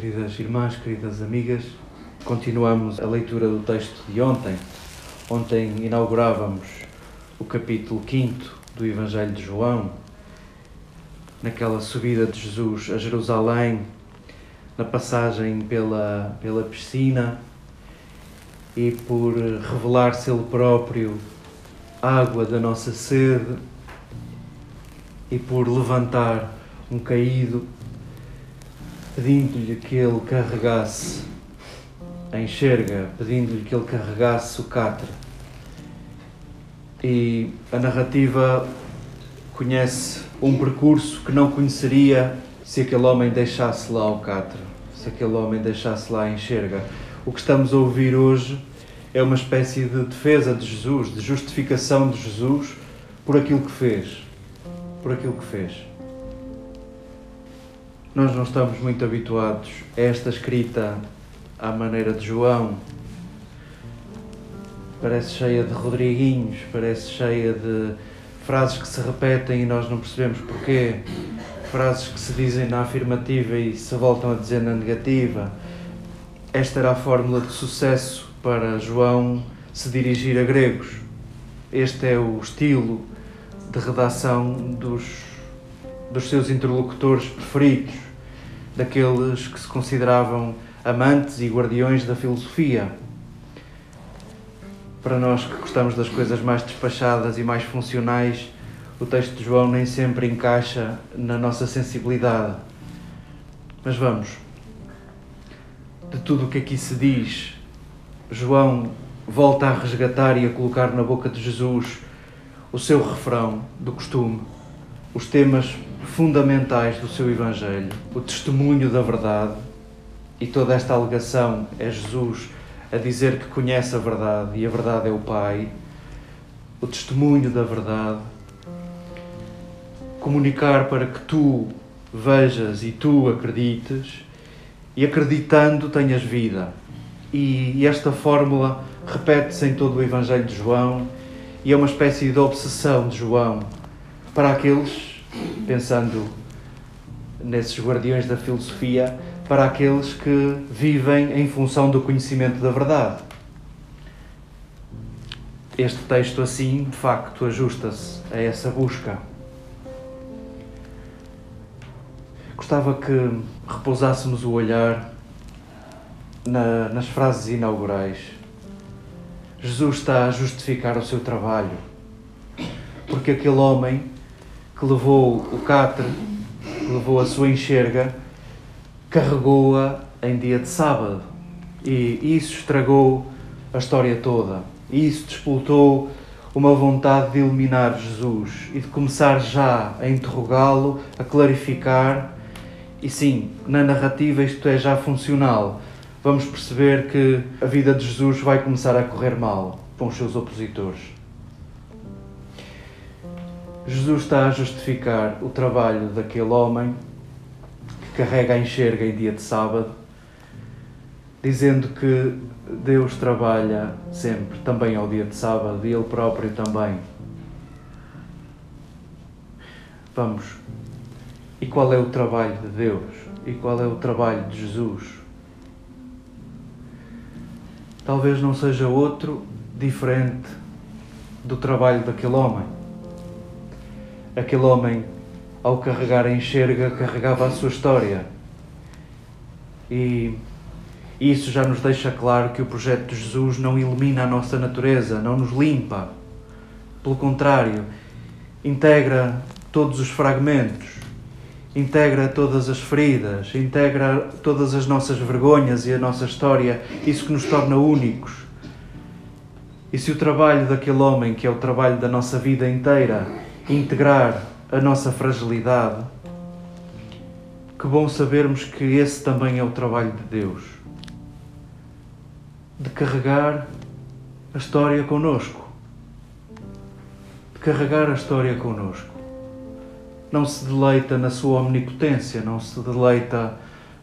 Queridas irmãs, queridas amigas, continuamos a leitura do texto de ontem. Ontem inaugurávamos o capítulo 5 do Evangelho de João, naquela subida de Jesus a Jerusalém, na passagem pela, pela piscina e por revelar-se Ele próprio água da nossa sede e por levantar um caído pedindo-lhe que ele carregasse a enxerga, pedindo-lhe que ele carregasse o catre. E a narrativa conhece um percurso que não conheceria se aquele homem deixasse lá o catre, se aquele homem deixasse lá a enxerga. O que estamos a ouvir hoje é uma espécie de defesa de Jesus, de justificação de Jesus por aquilo que fez. Por aquilo que fez. Nós não estamos muito habituados a esta escrita à maneira de João. Parece cheia de Rodriguinhos, parece cheia de frases que se repetem e nós não percebemos porquê. Frases que se dizem na afirmativa e se voltam a dizer na negativa. Esta era a fórmula de sucesso para João se dirigir a gregos. Este é o estilo de redação dos dos seus interlocutores preferidos, daqueles que se consideravam amantes e guardiões da filosofia. Para nós que gostamos das coisas mais despachadas e mais funcionais, o texto de João nem sempre encaixa na nossa sensibilidade. Mas vamos, de tudo o que aqui se diz, João volta a resgatar e a colocar na boca de Jesus o seu refrão do costume, os temas fundamentais do seu Evangelho, o testemunho da verdade, e toda esta alegação é Jesus a dizer que conhece a verdade e a verdade é o Pai, o testemunho da verdade, comunicar para que tu vejas e tu acredites, e acreditando tenhas vida. E esta fórmula repete-se em todo o Evangelho de João e é uma espécie de obsessão de João para aqueles pensando nesses guardiões da filosofia, para aqueles que vivem em função do conhecimento da verdade. Este texto, assim, de facto, ajusta-se a essa busca. Gostava que repousássemos o olhar na, nas frases inaugurais. Jesus está a justificar o seu trabalho, porque aquele homem que levou o catre, levou a sua enxerga, carregou-a em dia de sábado. E isso estragou a história toda. E isso despoltou uma vontade de eliminar Jesus e de começar já a interrogá-lo, a clarificar. E sim, na narrativa isto é já funcional. Vamos perceber que a vida de Jesus vai começar a correr mal com os seus opositores. Jesus está a justificar o trabalho daquele homem que carrega a enxerga em dia de sábado, dizendo que Deus trabalha sempre, também ao dia de sábado, e Ele próprio também. Vamos. E qual é o trabalho de Deus? E qual é o trabalho de Jesus? Talvez não seja outro diferente do trabalho daquele homem aquele homem, ao carregar a enxerga, carregava a sua história. E isso já nos deixa claro que o projeto de Jesus não elimina a nossa natureza, não nos limpa. Pelo contrário, integra todos os fragmentos, integra todas as feridas, integra todas as nossas vergonhas e a nossa história, isso que nos torna únicos. E se o trabalho daquele homem, que é o trabalho da nossa vida inteira, integrar a nossa fragilidade, que bom sabermos que esse também é o trabalho de Deus. De carregar a história conosco. De carregar a história conosco. Não se deleita na sua omnipotência, não se deleita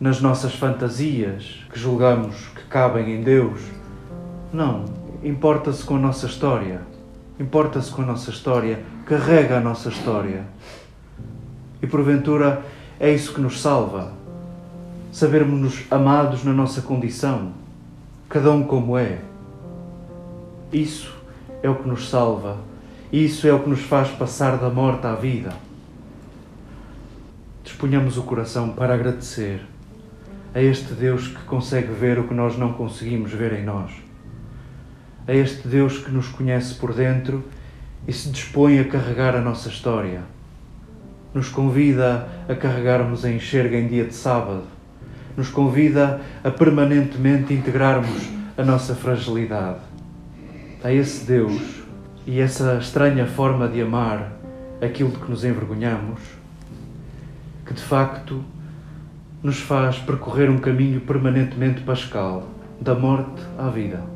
nas nossas fantasias que julgamos que cabem em Deus. Não, importa-se com a nossa história. Importa-se com a nossa história, carrega a nossa história. E porventura é isso que nos salva. Sabermos-nos amados na nossa condição, cada um como é. Isso é o que nos salva. Isso é o que nos faz passar da morte à vida. Disponhamos o coração para agradecer a este Deus que consegue ver o que nós não conseguimos ver em nós. A este Deus que nos conhece por dentro e se dispõe a carregar a nossa história. Nos convida a carregarmos a enxerga em dia de sábado. Nos convida a permanentemente integrarmos a nossa fragilidade. A esse Deus e essa estranha forma de amar aquilo de que nos envergonhamos, que de facto nos faz percorrer um caminho permanentemente pascal, da morte à vida.